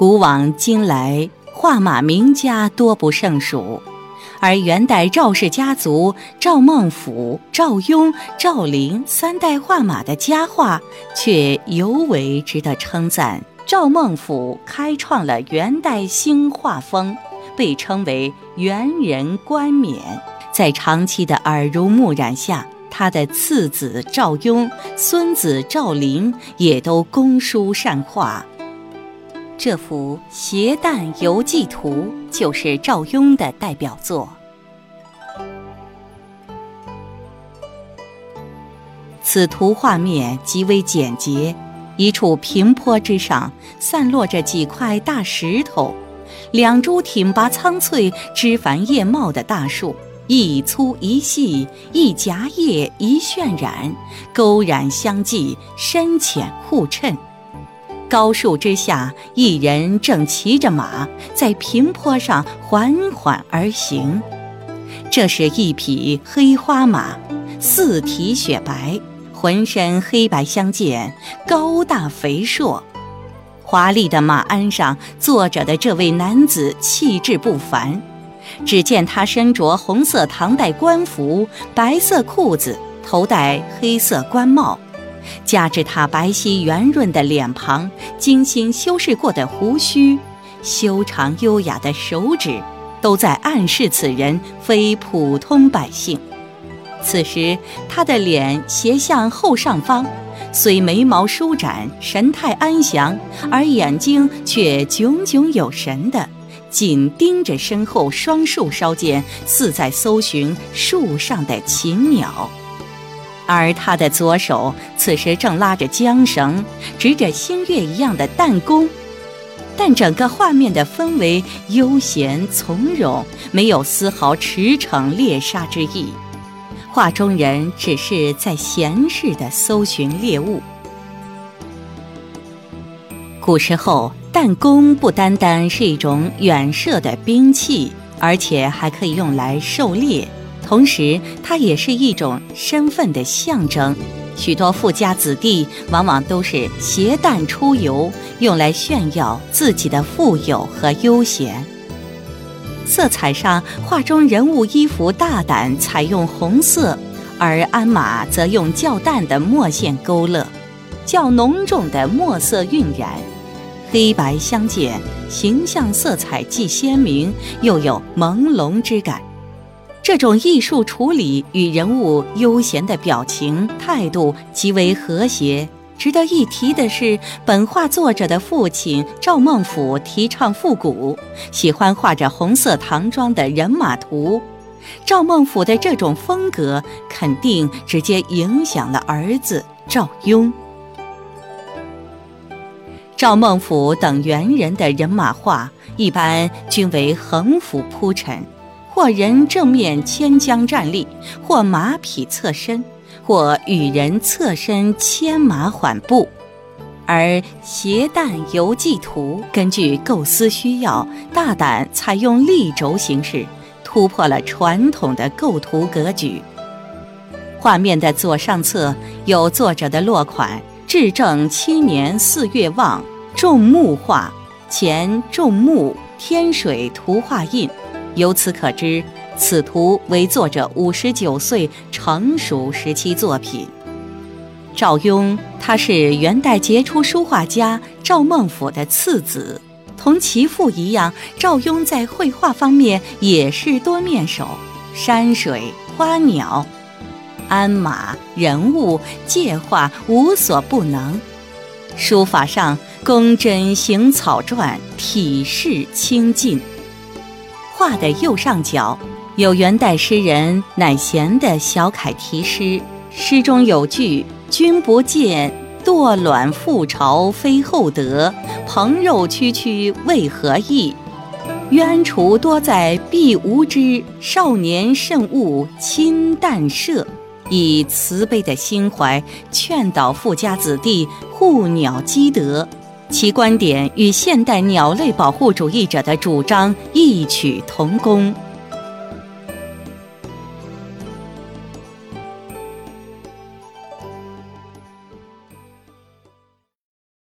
古往今来，画马名家多不胜数，而元代赵氏家族赵孟俯、赵雍、赵灵三代画马的佳话却尤为值得称赞。赵孟俯开创了元代新画风，被称为元人冠冕。在长期的耳濡目染下，他的次子赵雍、孙子赵灵也都工书善画。这幅《携旦游记图》就是赵雍的代表作。此图画面极为简洁，一处平坡之上散落着几块大石头，两株挺拔苍翠、枝繁叶茂的大树，一粗一细，一夹叶一渲染，勾染相继，深浅互衬。高树之下，一人正骑着马在平坡上缓缓而行。这是一匹黑花马，四蹄雪白，浑身黑白相间，高大肥硕。华丽的马鞍上坐着的这位男子气质不凡。只见他身着红色唐代官服，白色裤子，头戴黑色官帽。加之他白皙圆润的脸庞、精心修饰过的胡须、修长优雅的手指，都在暗示此人非普通百姓。此时，他的脸斜向后上方，虽眉毛舒展，神态安详，而眼睛却炯炯有神的紧盯着身后双树梢间似在搜寻树上的禽鸟。而他的左手此时正拉着缰绳，执着星月一样的弹弓，但整个画面的氛围悠闲从容，没有丝毫驰骋猎杀之意。画中人只是在闲适地搜寻猎物。古时候，弹弓不单单是一种远射的兵器，而且还可以用来狩猎。同时，它也是一种身份的象征。许多富家子弟往往都是携弹出游，用来炫耀自己的富有和悠闲。色彩上，画中人物衣服大胆采用红色，而鞍马则用较淡的墨线勾勒，较浓重的墨色晕染，黑白相间，形象色彩既鲜明又有朦胧之感。这种艺术处理与人物悠闲的表情态度极为和谐。值得一提的是，本画作者的父亲赵孟俯提倡复古，喜欢画着红色唐装的人马图。赵孟俯的这种风格肯定直接影响了儿子赵雍。赵孟俯等元人的人马画一般均为横幅铺陈。或人正面牵缰站立，或马匹侧身，或与人侧身牵马缓步。而《携旦游记图》根据构思需要，大胆采用立轴形式，突破了传统的构图格局。画面的左上侧有作者的落款“至正七年四月望种木画”，前种木天水图画印。由此可知，此图为作者五十九岁成熟时期作品。赵雍，他是元代杰出书画家赵孟俯的次子，同其父一样，赵雍在绘画方面也是多面手，山水、花鸟、鞍马、人物、界画无所不能。书法上工针行草篆，体式清劲。画的右上角有元代诗人乃贤的小楷题诗，诗中有句“君不见堕卵覆巢非厚德，朋肉区区为何意？冤除多在必无知，少年慎勿亲淡射。”以慈悲的心怀劝导富家子弟护鸟积德。其观点与现代鸟类保护主义者的主张异曲同工。